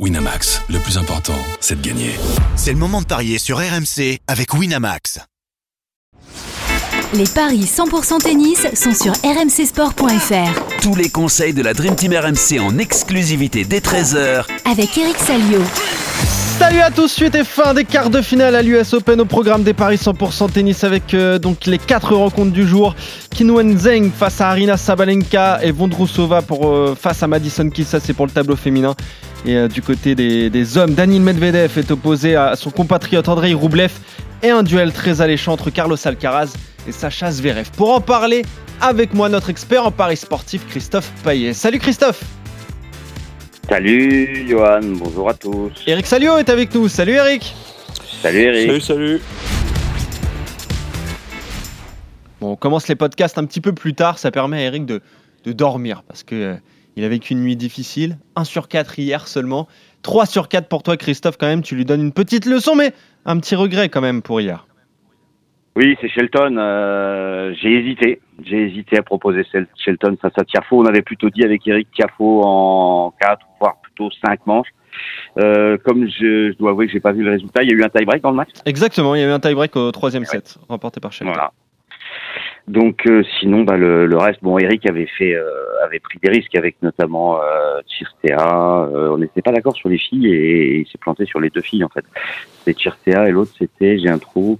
Winamax, le plus important, c'est de gagner. C'est le moment de parier sur RMC avec Winamax. Les paris 100% tennis sont sur rmcsport.fr. Tous les conseils de la Dream Team RMC en exclusivité dès 13h Avec Eric Salio. Salut à tous, suite et fin des quarts de finale à l'US Open au programme des paris 100% tennis avec euh, donc les quatre rencontres du jour. Kinwen Zeng face à Arina Sabalenka et Vondrousova pour, euh, face à Madison Keys, ça c'est pour le tableau féminin. Et euh, du côté des, des hommes, Daniil Medvedev est opposé à son compatriote Andrei Roublev et un duel très alléchant entre Carlos Alcaraz et Sacha Zverev. Pour en parler avec moi, notre expert en paris sportif Christophe Payet. Salut Christophe Salut Johan, bonjour à tous. Eric Salio est avec nous. Salut Eric Salut Eric. Salut, salut. Bon, on commence les podcasts un petit peu plus tard, ça permet à Eric de, de dormir parce que euh, il a vécu une nuit difficile. 1 sur 4 hier seulement. 3 sur 4 pour toi Christophe quand même, tu lui donnes une petite leçon mais un petit regret quand même pour hier. Oui, c'est Shelton. euh, j'ai hésité. J'ai hésité à proposer Shel- Shelton face à Tiafo. On avait plutôt dit avec Eric Tiafo en 4, voire plutôt 5 manches. Euh, comme je, je dois avouer que j'ai pas vu le résultat, il y a eu un tie-break dans le match. Exactement, il y a eu un tie-break au troisième set, remporté par Shelton. Voilà. Donc euh, sinon, bah, le, le reste, bon, Eric avait fait, euh, avait pris des risques avec notamment euh, Tirtea. Euh, on n'était pas d'accord sur les filles et, il s'est planté sur les deux filles en fait. C'était Tirtea et l'autre c'était, j'ai un trou.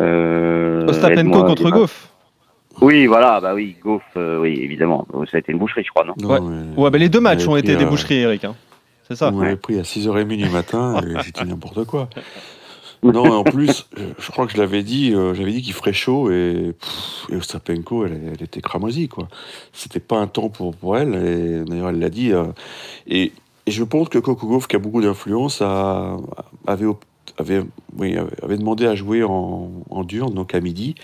Euh, Ostapenko contre Goff. Oui, voilà, bah oui, Goff, euh, oui, évidemment. Ça a été une boucherie, je crois, non Ouais. mais- Ouais, bah les deux matchs on ont été des boucheries Eric. hein. C'est ça On pris à 6h30 du matin et j'ai dit n'importe quoi. Non, en plus, euh, je crois que je l'avais dit, euh, j'avais dit qu'il ferait chaud et, pff, et Ostapenko, elle, elle était cramoisie, quoi. C'était pas un temps pour, pour elle, et d'ailleurs, elle l'a dit. euh, et, et je pense que Gauff, qui a beaucoup d'influence, a- avait, avait, oui, avait- demandé à jouer en, en dur, donc à midi.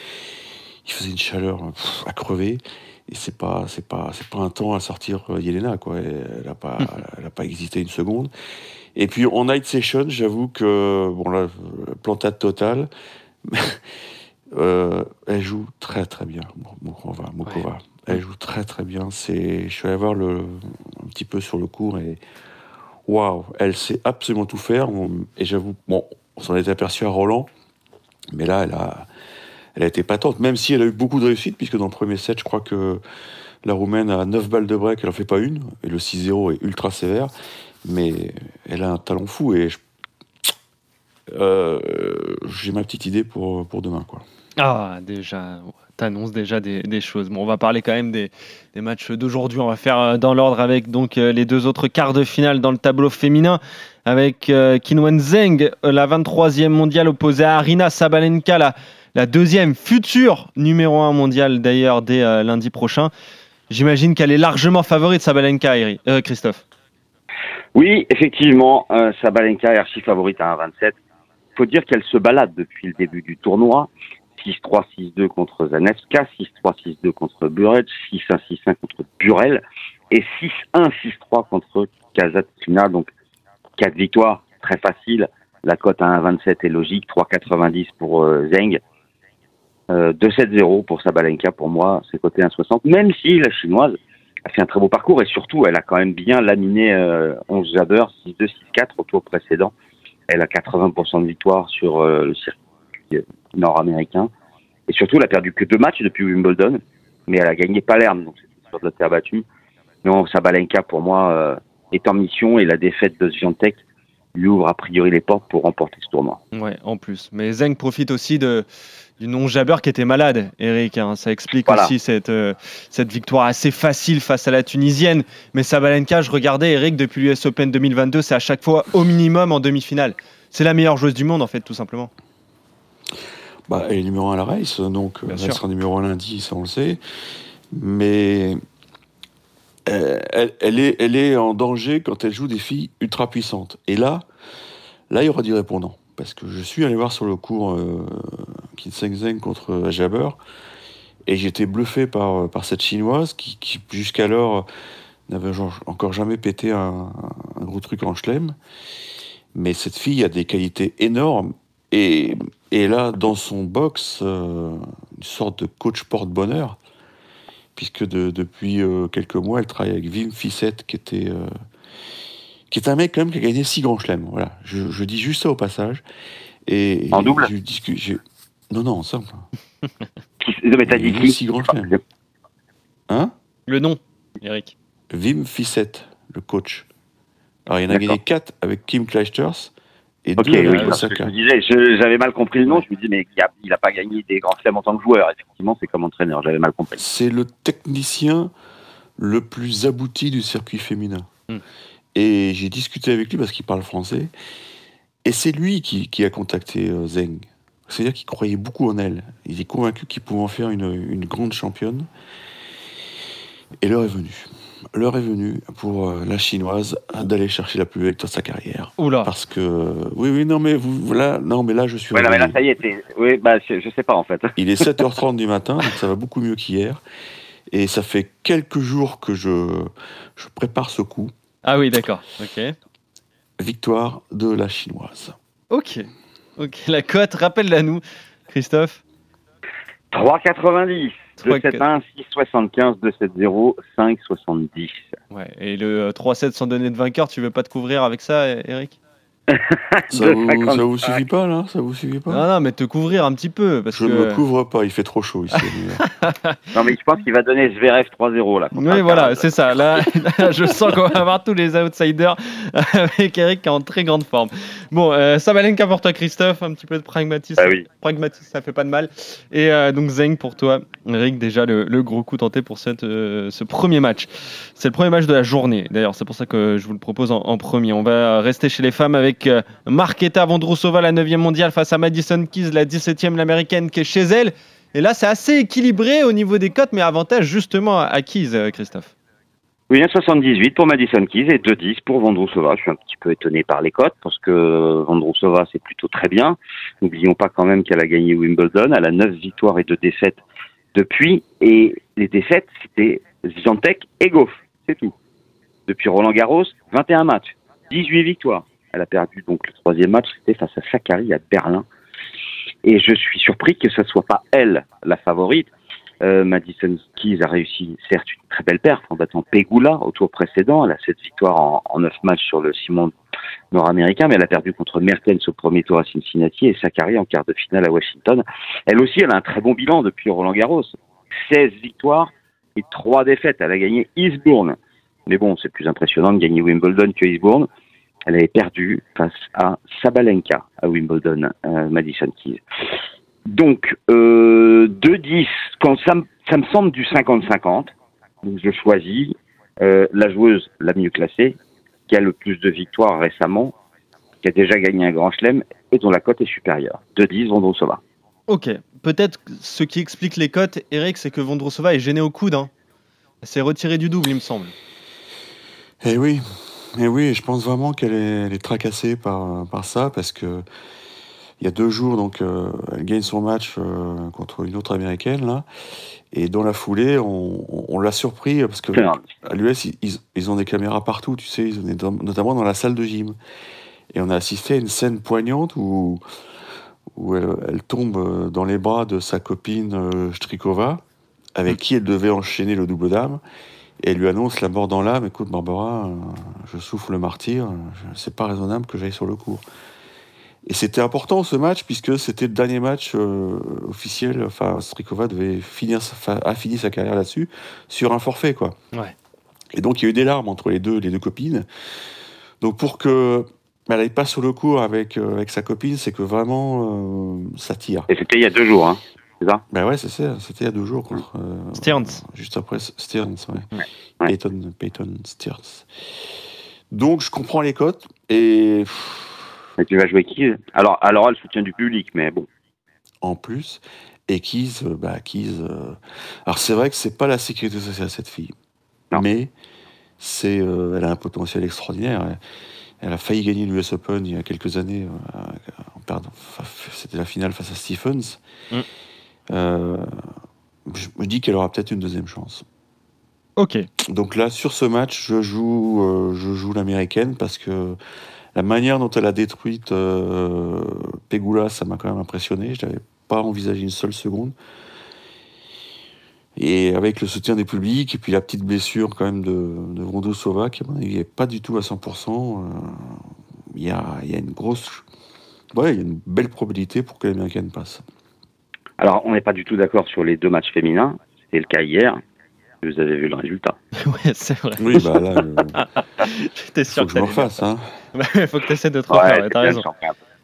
Il faisait une chaleur pff, à crever. Et c'est pas, c'est pas, c'est pas un temps à sortir Yelena, quoi. Elle a pas, elle a pas hésité une seconde. Et puis en night session, j'avoue que bon là, plantade totale. Euh, elle joue très très bien. Mokova. Elle joue très très bien. C'est, je suis allé voir le, un petit peu sur le cours et waouh, elle sait absolument tout faire. Et j'avoue, bon, on s'en était aperçu à Roland, mais là, elle a, elle a été patente, même si elle a eu beaucoup de réussite, puisque dans le premier set, je crois que la Roumaine a 9 balles de break, elle en fait pas une, et le 6-0 est ultra sévère, mais elle a un talent fou, et euh, j'ai ma petite idée pour, pour demain, quoi. Ah, déjà, t'annonces déjà des, choses. Bon, on va parler quand même des, des matchs d'aujourd'hui. On va faire euh, dans l'ordre avec donc euh, les deux autres quarts de finale dans le tableau féminin, avec euh, Qinwen Zheng, euh, la 23e mondiale opposée à Arina Sabalenka, la, la deuxième future numéro 1 mondiale d'ailleurs dès lundi prochain. J'imagine qu'elle est largement favorite Sabalenka, Christophe. Oui, effectivement, euh, Sabalenka est archi favorite à 1,27. Il faut dire qu'elle se balade depuis le début du tournoi. 6-3, 6-2 contre Zaneska, 6-3, 6-2 contre Burec, 6-1, 6-1 contre Burel et 6-1, 6-3 contre Kazatkina. Donc, quatre victoires, très facile. La cote à 1,27 est logique, 3,90 pour euh, Zeng. Euh, 2,70 pour Sabalenka, pour moi, c'est coté 1,60. Même si la chinoise a fait un très beau parcours et surtout, elle a quand même bien laminé euh, 11 Jabber, 6-2, 6-4 au tour précédent. Elle a 80% de victoire sur euh, le circuit euh, nord-américain. Et surtout, elle a perdu que deux matchs depuis Wimbledon, mais elle a gagné Palerme, donc c'est sur de la terre battue. Non, Sabalenka, pour moi, euh, est en mission et la défaite de Swiatek lui ouvre a priori les portes pour remporter ce tournoi. Ouais, en plus. Mais Zeng profite aussi de, du non-jabber qui était malade, Eric. hein. Ça explique Voilà. aussi cette, euh, cette victoire assez facile face à la Tunisienne. Mais Sabalenka, je regardais, Eric, depuis l'US Open 2022, c'est à chaque fois au minimum en demi-finale. C'est la meilleure joueuse du monde, en fait, tout simplement. Bah, elle est numéro 1 à la race, donc Bien sûr. elle sera numéro 1 lundi, ça on le sait. Mais euh, elle, est, en danger quand elle joue des filles ultra puissantes. Et là, là, il y aura du répondant. Parce que je suis allé voir sur le cours euh, Kinseng Zeng contre Jabber, et j'étais bluffé par, par cette chinoise qui, jusqu'alors n'avait encore jamais pété un, un gros truc en chelem. Mais cette fille a des qualités énormes et, et là, dans son box, euh, une sorte de coach porte-bonheur, puisque de- depuis euh, quelques mois, elle travaille avec Wim Fissette, qui était, euh, qui est un mec quand même qui a gagné six grands chelems. Voilà, je, je dis juste ça au passage. Et En double je discute, j'ai- Non, non, en simple. Qui- Non, mais t'as dit qui six grands chelems. Hein? Le nom, Eric. Wim Fissette, le coach. Alors, il en a gagné 4 avec Kim Clijsters et Ok, 2 oui, parce que je disais, j'avais mal compris le nom, je me dis, mais il a, il a pas gagné des grands chelems en tant que joueur. Effectivement, c'est comme entraîneur, j'avais mal compris. C'est le technicien le plus abouti du circuit féminin. Hmm. Et j'ai discuté avec lui parce qu'il parle français. Et c'est lui qui, qui a contacté euh, Zeng. C'est-à-dire qu'il croyait beaucoup en elle. Il est convaincu qu'il pouvait en faire une, une grande championne. Et l'heure est venue. L'heure est venue pour euh, la chinoise d'aller chercher la plus belle de sa carrière. Oula. Parce que oui, oui, non, mais vous, voilà, non, mais là, je suis. Ouais, non, mais là, ça y est, oui, bah, je, je sais pas, en fait. Il est 7h30 du matin, donc ça va beaucoup mieux qu'hier. Et ça fait quelques jours que je, je prépare ce coup. Ah oui, d'accord. Ok. Victoire de la chinoise. Ok. Ok. La cote, rappelle-la nous, Christophe. 3,90. 3, 2,71, 6,75, 2,70, 5,70. Ouais. Et le euh, 3-7 sans donner de vainqueur, tu veux pas te couvrir avec ça, Eric? Ça vous, 2,55. ça vous suffit pas, là Ça vous suffit pas Non, non, mais te couvrir un petit peu. Parce Je ne que... me couvre pas, il fait trop chaud ici. Non, mais je pense qu'il va donner Zverev 3-0, là. Oui, voilà, c'est ça. Là, là, je sens qu'on va avoir tous les outsiders avec Eric qui est en très grande forme. Bon, euh, Sabalenka pour toi, Christophe. Un petit peu de pragmatisme. Ah oui. Pragmatisme, ça fait pas de mal. Et euh, donc, Zeng pour toi. Eric, déjà le, le gros coup tenté pour cette, euh, ce premier match. C'est le premier match de la journée. D'ailleurs, c'est pour ça que je vous le propose en, en premier. On va rester chez les femmes avec euh, Marketa Vondrousova, la 9e mondiale, face à Madison Keys, la 17e, l'américaine, qui est chez elle. Et là, c'est assez équilibré au niveau des cotes, mais avantage justement à, Keys, euh, Christophe. Oui, 1,78 pour Madison Keys et 2,10 pour Vondrousova. Je suis un petit peu étonné par les cotes parce que Vondrousova, c'est plutôt très bien. N'oublions pas quand même qu'elle a gagné Wimbledon. Elle a 9 victoires et 2 défaites depuis. Et les défaites, c'était Zviantek et Goff. C'est tout. Depuis Roland Garros, 21 matchs, 18 victoires. Elle a perdu donc le troisième match, c'était face à Sakari à Berlin. Et je suis surpris que ce soit pas elle la favorite. Euh, Madison Keys a réussi, certes, une très belle perf en battant Pegula au tour précédent. Elle a cette victoire en, en 9 matchs sur le Simon nord-américain, mais elle a perdu contre Mertens au premier tour à Cincinnati et Sakari en quart de finale à Washington. Elle aussi, elle a un très bon bilan depuis Roland Garros. 16 victoires et 3 défaites. Elle a gagné Eastbourne. Mais bon, c'est plus impressionnant de gagner Wimbledon que Eastbourne. Elle avait perdu face à Sabalenka à Wimbledon, euh, Madison Keys. Donc, euh, 2-10, quand ça, me- ça me semble du 50-50, donc je choisis euh, la joueuse la mieux classée, qui a le plus de victoires récemment, qui a déjà gagné un grand chelem et dont la cote est supérieure. 2-10, Vondrousova. Ok, peut-être ce qui explique les cotes, Eric, c'est que Vondrousova est gênée au coude. Hein. Elle s'est retirée du double, il me semble. Eh oui, eh oui, je pense vraiment qu'elle est, elle est tracassée par, par ça parce que il y a deux jours, donc, euh, elle gagne son match euh, contre une autre américaine là, et dans la foulée, on, on- on l'a surpris parce que à l'US, ils, ont des caméras partout, tu sais, ils ont des- notamment dans la salle de gym, et on a assisté à une scène poignante où où elle, elle tombe euh, dans les bras de sa copine euh, Strikova, avec qui elle devait enchaîner le double dame. Et elle lui annonce la mort dans l'âme. Écoute, Barbara, euh, je souffle le martyr. je- C'est pas raisonnable que j'aille sur le cours. Et c'était important ce match puisque c'était le dernier match euh, officiel. Enfin, Strikova devait finir, a fini sa carrière là-dessus sur un forfait, quoi. Ouais. Et donc il y a eu des larmes entre les deux, les deux copines. Donc pour que elle n'aille pas sur le cours avec euh, avec sa copine, c'est que vraiment euh, ça tire. Et c'était il y a deux jours, hein. C'est ça? Ben ouais, c'est ça. C'était il y a deux jours contre. euh, Stearns. Juste après Stearns, ouais. Ouais. Ouais. Peyton, Peyton Stearns. Donc je comprends les cotes et Et tu vas jouer qui Alors, alors elle soutient du public, mais bon. en plus, et Keys, euh, bah Keys. euh, Alors c'est vrai que c'est pas la sécurité sociale cette fille, Non. mais c'est, euh, elle a un potentiel extraordinaire. Elle, elle a failli gagner l'US Open il y a quelques années. euh, en perdant- enfin, C'était la finale face à Stephens. Mm. Euh, je me dis qu'elle aura peut-être une deuxième chance. Ok, Donc là, sur ce match, je joue, euh, je joue l'américaine parce que la manière dont elle a détruite euh, Pegula, ça m'a quand même impressionné. Je n'avais pas envisagé une seule seconde. Et avec le soutien des publics, et puis la petite blessure quand même de, de Vondrousova, qui à mon avis n'est pas du tout à 100%, euh, il y, a, il y a une grosse. Ouais, il y a une belle probabilité pour que l'américaine passe. Alors, on n'est pas du tout d'accord sur les deux matchs féminins. C'était le cas hier. Vous avez vu le résultat. ouais, c'est vrai. Oui, bah là, euh, J'étais sûr faut que je me t'allais dire refasse. Hein. Il faut que tu essaies de te refaire, ouais, t'as raison.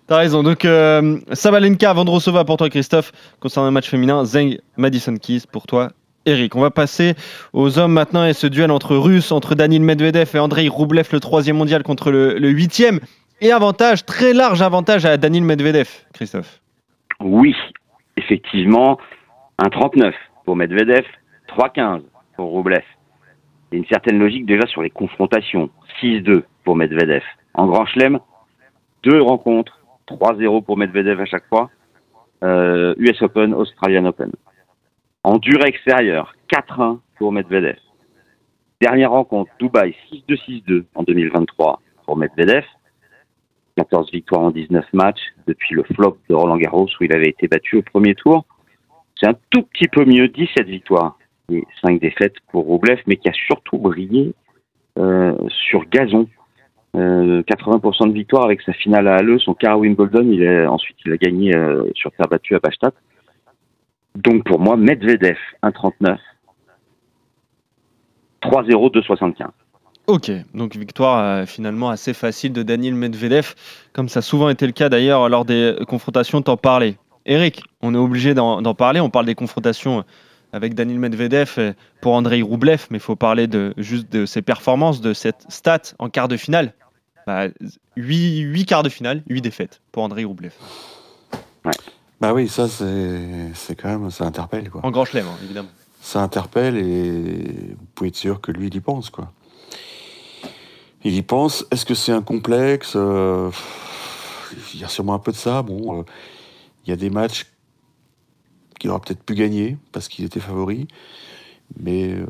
T'as raison. Donc, euh, Sabalenka, Vondrousova pour toi, Christophe, concernant le match féminin. Zeng, Madison Keys pour toi, Eric. On va passer aux hommes maintenant et ce duel entre Russes, entre Danil Medvedev et Andrei Roublev, le troisième mondial contre le, le huitième. Et avantage, très large avantage à Danil Medvedev, Christophe. Oui, effectivement, un 39 pour Medvedev, 3-15 pour Roublev. Il y a une certaine logique déjà sur les confrontations. 6-2 pour Medvedev. En Grand Chelem, deux rencontres, 3-0 pour Medvedev à chaque fois. Euh, US Open, Australian Open. En durée extérieure, 4-1 pour Medvedev. Dernière rencontre, Dubaï, 6-2-6-2 en 2023 pour Medvedev. 14 victoires en 19 matchs depuis le flop de Roland Garros où il avait été battu au premier tour. C'est un tout petit peu mieux, 17 victoires et 5 défaites pour Roublev, mais qui a surtout brillé euh, sur gazon. Euh, 80% de victoires avec sa finale à Halle, son quart à Wimbledon, il a, ensuite il a gagné euh, sur terre battue à Bastad. Donc pour moi, Medvedev 1,39, 3-0, 2,75. Ok, donc victoire euh, finalement assez facile de Daniel Medvedev, comme ça a souvent été le cas d'ailleurs lors des confrontations, t'en parlais. Eric, on est obligé d'en parler, on parle des confrontations avec Daniel Medvedev euh, pour Andrei Roublev, mais il faut parler de, juste de ses performances, de cette stat en quart de finale. Bah, 8, quarts de finale, 8 défaites pour Andrei Roublev. Bah oui, ça, c'est c'est quand même. Ça interpelle, quoi. En grand chelem, hein, évidemment. ça interpelle et vous pouvez être sûr que lui, il y pense, quoi. Il y pense. Est-ce que c'est un complexe Euh, Il y a sûrement un peu de ça. Bon, euh, il y a des matchs qu'il aura peut-être pu gagner parce qu'il était favori. Mais euh,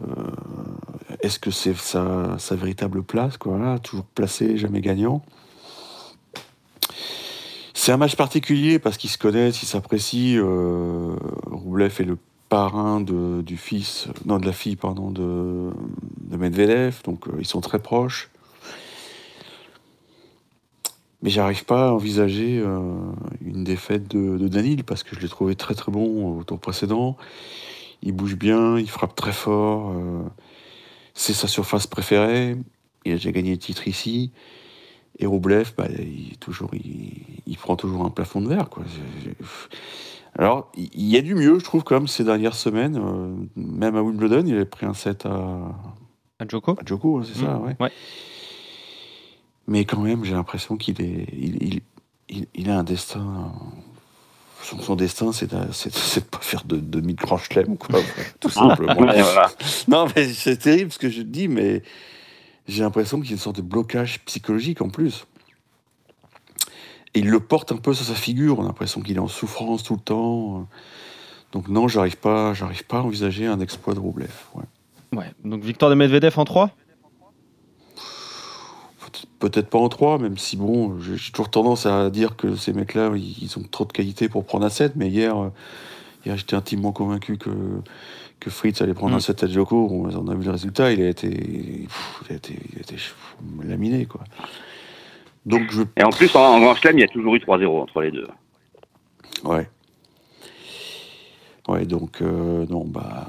est-ce que c'est sa, véritable place, Voilà, Toujours placé, jamais gagnant? C'est un match particulier parce qu'ils se connaissent, ils s'apprécient. Roublev est le parrain de, du fils, non de la fille, pardon, de, de Medvedev, donc ils sont très proches. Mais j'arrive pas à envisager euh, une défaite de, de Danil parce que je l'ai trouvé très très bon au tour précédent. Il bouge bien, il frappe très fort. euh, c'est sa surface préférée. Il a déjà gagné le titre ici. Et Roublev, bah, il, toujours, il, il prend toujours un plafond de verre. Quoi. Alors, il y a du mieux, je trouve, quand même, ces dernières semaines. Euh, même à Wimbledon, il avait pris un set à, À Djoko à Djoko, hein, c'est ça, Mmh, ouais. ouais. Mais quand même, j'ai l'impression qu'il est, il, il, il, il a un destin. Son, son destin, c'est de, de pas faire de de grand chelem, quoi, tout simplement. Ouais, voilà. Non, mais c'est terrible ce que je dis, mais j'ai l'impression qu'il y a une sorte de blocage psychologique en plus. Et il le porte un peu sur sa figure. On a l'impression qu'il est en souffrance tout le temps. Donc non, j'arrive pas, j'arrive pas à envisager un exploit de Roublev. Ouais. Ouais, donc victoire de Medvedev en 3 Peut- Peut-être pas en 3, même si bon, j'ai toujours tendance à dire que ces mecs-là, ils ont trop de qualité pour prendre un set. Mais hier, euh, hier j'étais intimement convaincu que, que Fritz allait prendre Mm. un set à Djoko. Bon, on a vu le résultat, il a été, pff, il a été, il a été laminé, quoi. Donc je, Et en plus, en, en Grand Chelem, il y a toujours eu 3-0 entre les deux. ouais, ouais, donc euh, non, bah,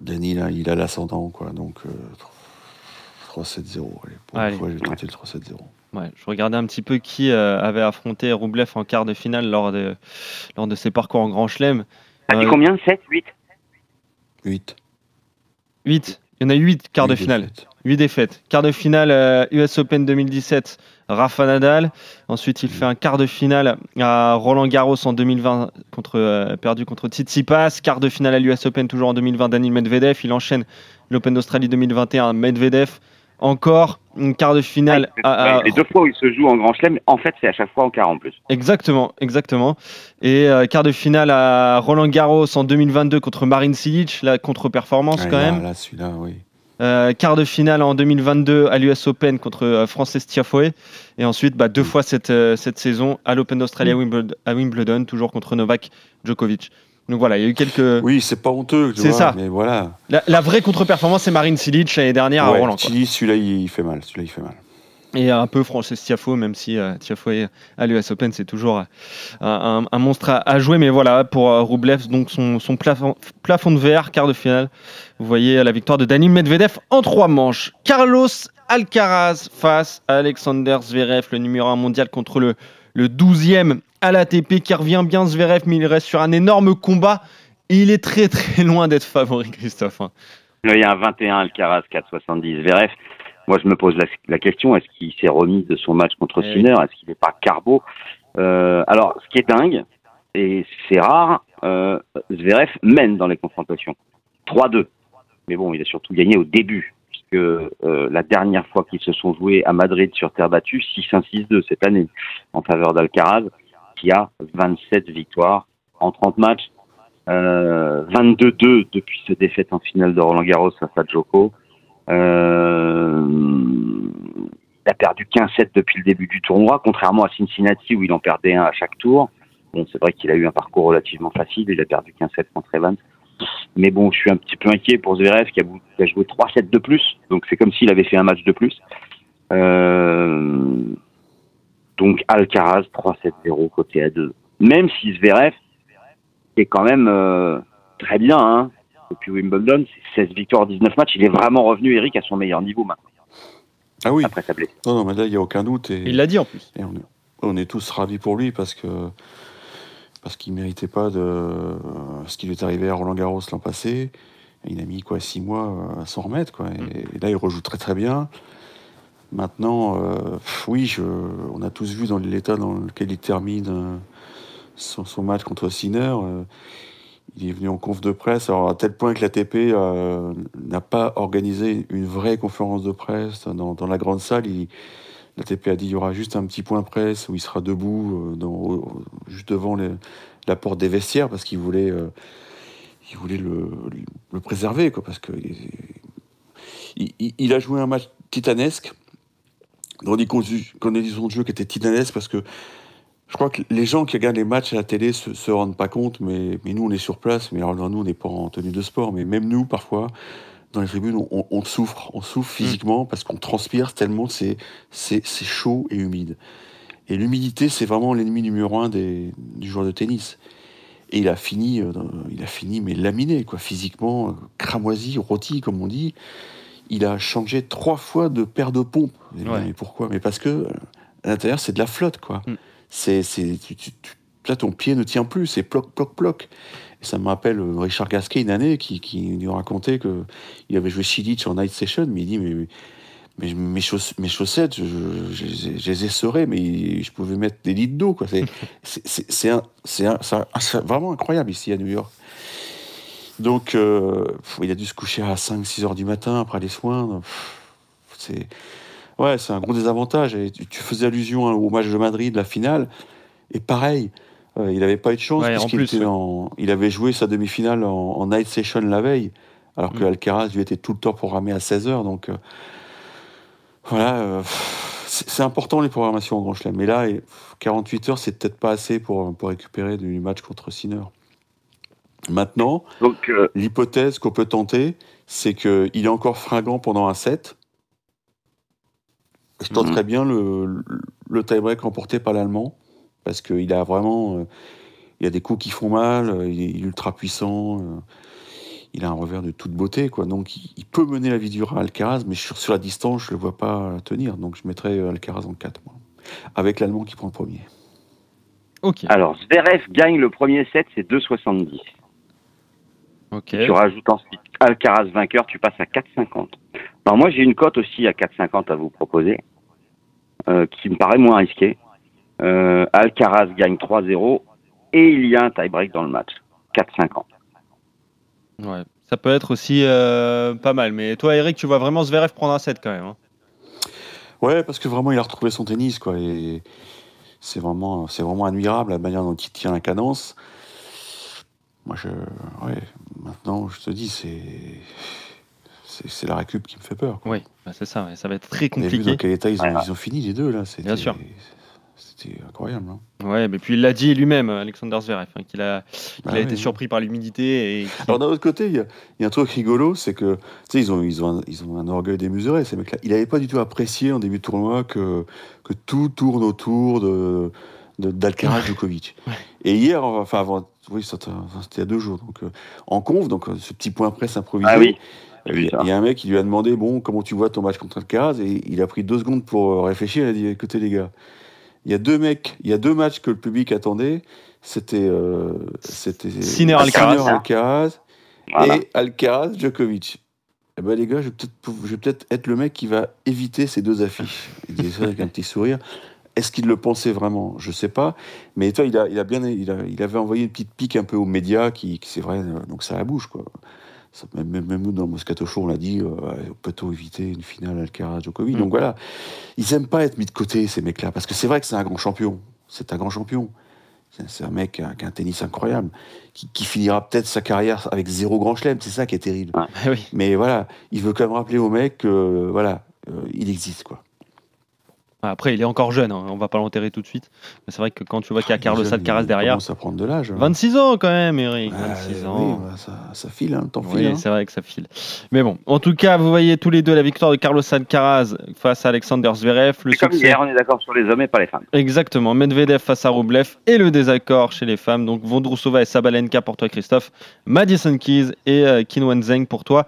Danny, là, il a l'ascendant, quoi. Donc euh, 3-7-0. Allez, pour Allez. une fois, je vais tenter le 3-7-0. Ouais, je regardais un petit peu qui euh, avait affronté Roublev en quart de finale lors de, lors de ses parcours en Grand Chelem. T'as dit Euh, combien 7, 8 8. 8. Il y en a 8 quarts de finale. 8 défaites. Quart de finale euh, US Open 2017, Rafa Nadal. Ensuite, il fait un quart de finale à Roland Garros en 2020, contre, euh, perdu contre Tsitsipas. Quart de finale à l'US Open toujours en 2020, Daniel Medvedev. Il enchaîne l'Open d'Australie 2021, Medvedev. Encore une quart de finale à, à- Les deux fois où il se joue en Grand Chelem, en fait, c'est à chaque fois en quart en plus. Exactement, exactement. Et euh, quart de finale à Roland Garros en 2022 contre Marin Cilic, la contre-performance Ouais, quand là, même. Là, celui-là, oui. Euh, quart de finale en 2022 à l'US Open contre euh, Frances Tiafoe. Et ensuite, bah, deux fois cette, euh, cette saison à l'Open d'Australie à Wimbledon, à Wimbledon, toujours contre Novak Djokovic. Donc voilà, il y a eu quelques. Oui, c'est pas honteux, tu C'est ça. mais voilà. La, la vraie contre-performance, c'est Marine Silic l'année dernière à Ouais, Roland. quoi. Chili, celui-là, il, fait mal. Celui-là, il fait mal. Et un peu Frances Tiafo, même si euh, Tiafo est à l'US Open, c'est toujours euh, un, un monstre à, à jouer. Mais voilà, pour euh, Roublev, donc son, son plafond, plafond de verre, quart de finale. Vous voyez la victoire de Daniil Medvedev en trois manches. Carlos Alcaraz face à Alexander Zverev, le numéro 1 mondial contre le, le 12e à l'ATP qui revient bien Zverev, mais il reste sur un énorme combat. Et il est très très loin d'être favori, Christophe. Il y a un 21 Alcaraz, 4,70 Zverev. Moi, je me pose la, la question est-ce qu'il s'est remis de son match contre Eh oui. Sinner? Est-ce qu'il n'est pas carbo? Euh, Alors, ce qui est dingue, et c'est rare, euh, Zverev mène dans les confrontations. 3-2. Mais bon, il a surtout gagné au début, puisque euh, la dernière fois qu'ils se sont joués à Madrid sur terre battue, 6-1-6-2 cette année, en faveur d'Alcaraz, qui a 27 victoires en 30 matchs. Euh, 22-2 depuis sa défaite en finale de Roland Garros face à Djoko. Euh, il a perdu 15-7 depuis le début du tournoi, contrairement à Cincinnati où il en perdait un à chaque tour. Bon, c'est vrai qu'il a eu un parcours relativement facile, il a perdu 15-7 contre Evans. Mais bon, je suis un petit peu inquiet pour Zverev qui a, qui a joué 3 sets de plus, donc c'est comme s'il avait fait un match de plus. Euh, donc Alcaraz 3-7-0 côté A2. Même si Zverev est quand même euh, très bien, hein, depuis Wimbledon, c'est 16 victoires, 19 matchs, il est vraiment revenu, Eric, à son meilleur niveau maintenant, Ah oui. après sa blessure. Non, non, mais là, il n'y a aucun doute. Et, Il l'a dit en plus. et on, est, on est tous ravis pour lui parce que parce qu'il méritait pas de ce qui lui est arrivé à Roland Garros l'an passé. Et il a mis quoi six mois à s'en remettre quoi. Et, et là, il rejoue très très bien. Maintenant, euh, oui, on a tous vu dans l'état dans lequel il termine euh, son, match contre Sinner. euh, il est venu en conf de presse, alors à tel point que l'ATP n'a pas organisé une vraie conférence de presse dans, la grande salle. L'ATP a dit qu'il y aura juste un petit point presse où il sera debout, juste devant la porte des vestiaires, parce qu'il voulait, il voulait le, préserver, parce que il a joué un match titanesque, dans des conditions de jeu qui étaient titanesques, parce que je crois que les gens qui regardent les matchs à la télé se, se rendent pas compte, mais, mais nous on est sur place, mais alors nous on n'est pas en tenue de sport, mais même nous parfois dans les tribunes on, souffre, on souffre physiquement parce qu'on transpire tellement c'est chaud et humide. Et l'humidité c'est vraiment l'ennemi numéro un des, du joueur de tennis. Et il a fini, euh, il a fini mais laminé quoi, physiquement euh, cramoisi, rôti comme on dit. Il a changé trois fois de paire de pompes. Ouais. Mais pourquoi? Mais parce que euh, à l'intérieur c'est de la flotte quoi. Mm. C'est c'est tu- tu- tu- là ton pied ne tient plus, c'est ploc ploc ploc. Et ça me rappelle euh, Richard Gasquet une année qui, qui nous racontait que il avait joué Chilich en night session, mais il dit mais, mais mes, chauss- mes chaussettes, je, je- je- je les ai serrées, mais je pouvais mettre des litres d'eau. quoi. C'est- C'est c'est- c'est un- c'est un- c'est un- c'est vraiment incroyable ici à New York. Donc, euh, il a dû se coucher à 5-6 heures du matin après les soins. C'est ouais, c'est un gros désavantage. Et tu, faisais allusion hein, au match de Madrid, la finale, et pareil, euh, il n'avait pas eu de chance Ouais, puisqu'il plus, était ouais. en- il avait joué sa demi-finale en, en night session la veille, alors que Mm. Alcaraz lui était tout le temps programmé à 16 heures. Donc euh, voilà, euh, c'est important les programmations en Grand Chelem. Mais là, et, pff, 48 heures, c'est peut-être pas assez pour, pour récupérer du match contre Sinner. Maintenant, euh, l'hypothèse qu'on peut tenter, c'est qu'il est encore fringant pendant un set. Je tenterais bien le, tie-break remporté par l'Allemand, parce qu'il a vraiment. euh, il a des coups qui font mal, il est, il est ultra puissant, euh, il a un revers de toute beauté, quoi. Donc il, il peut mener la vie dure à Alcaraz, mais sur, sur la distance, je ne le vois pas tenir. Donc je mettrais euh, Alcaraz en 4, moi. Avec l'Allemand qui prend le premier. Ok. alors, Zverev gagne le premier set, c'est 2,70. Tu rajoutes ensuite Alcaraz vainqueur, tu passes à 4,50. Alors moi, j'ai une cote aussi à 4,50 à vous proposer, euh, qui me paraît moins risquée. Euh, Alcaraz gagne 3-0 et il y a un tie-break dans le match. 4,50. Ouais. Ça peut être aussi euh, pas mal. Mais toi, Eric, tu vois vraiment Zverev prendre un set quand même. hein. Ouais, parce que vraiment, il a retrouvé son tennis, quoi. Et c'est vraiment, c'est vraiment admirable la manière dont il tient la cadence. Moi, je, ouais, maintenant, je te dis, c'est, c'est, la récup qui me fait peur. quoi. Oui, bah, c'est ça. ouais. Ça va être très vu dans compliqué. quel état ils ont, Ouais. ils ont fini les deux là. c'était- Bien sûr. C'était incroyable. Hein. Ouais, mais puis il l'a dit lui-même, Alexander Zverev, hein, qu'il a, qu'il Bah a oui, été oui. surpris par l'humidité. Et Alors d'un autre côté, il y, a- il y a un truc rigolo, c'est que tu sais, ils ont, ils, ont un, ils ont un orgueil démesuré, ces mecs-là. Il n'avait pas du tout apprécié en début de tournoi que, que tout tourne autour de, de- d'Alcaraz Djokovic. Et hier, enfin avant, oui, c'était il y a deux jours, donc euh, en conf, donc euh, ce petit point presse improvisé. Ah oui, Il y, a- un mec qui lui a demandé bon comment tu vois ton match contre Alcaraz et il a pris deux secondes pour euh, réfléchir. Il a dit écoutez les gars, il y a deux mecs, il y a deux matchs que le public attendait. C'était euh, c'était Sinner Alcaraz. Sinner Alcaraz Voilà. et Alcaraz Djokovic. Eh ben les gars, je vais peut-être je vais peut-être être le mec qui va éviter ces deux affiches. Il disait ça avec un petit sourire. Est-ce qu'il le pensait vraiment? Je sais pas. Mais toi, il a, il a bien, il, a- il avait envoyé une petite pique un peu aux médias, qui, qui, c'est vrai, euh, donc ça la bouge quoi. Ça, même, nous dans Moscato Show, on l'a dit, euh, peut-on éviter une finale Alcaraz Djokovic Mm. Donc voilà, ils aiment pas être mis de côté ces mecs-là, parce que c'est vrai que c'est un grand champion. C'est un grand champion. C'est- un mec qui a, qui a un tennis incroyable, qui, qui finira peut-être sa carrière avec zéro grand chelem. C'est ça qui est terrible. Ah oui. Mais voilà, il veut quand même rappeler au mec que voilà, euh, il existe quoi. Après, il est encore jeune, hein, on va pas l'enterrer tout de suite. Mais c'est vrai que quand tu vois qu'il y a Carlos Jeune, Alcaraz derrière, à prendre de l'âge. hein. 26 ans quand même, Eric. Ouais, 26 oui, ans. bah, ça, ça file, hein, le temps Oui, file. hein. c'est vrai que ça file. Mais bon, en tout cas, vous voyez tous les deux la victoire de Carlos Alcaraz face à Alexander Zverev. Le comme succès- hier, on est d'accord sur les hommes et pas les femmes. Exactement, Medvedev face à Rublev et le désaccord chez les femmes. Donc Vondrousova et Sabalenka pour toi Christophe, Madison Keys et euh, Qinwen Zheng pour toi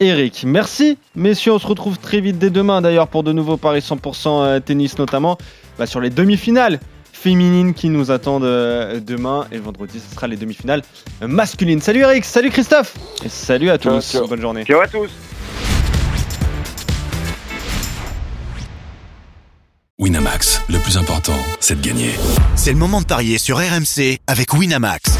Eric. Merci messieurs, on se retrouve très vite dès demain d'ailleurs pour de nouveaux paris 100% euh, tennis notamment bah, sur les demi-finales féminines qui nous attendent euh, demain et vendredi ce sera les demi-finales euh, masculines. Salut Eric, salut Christophe et salut à Ciao, tous, ciao. bonne journée. Ciao à tous Winamax, le plus important, c'est de gagner. C'est le moment de parier sur RMC avec Winamax.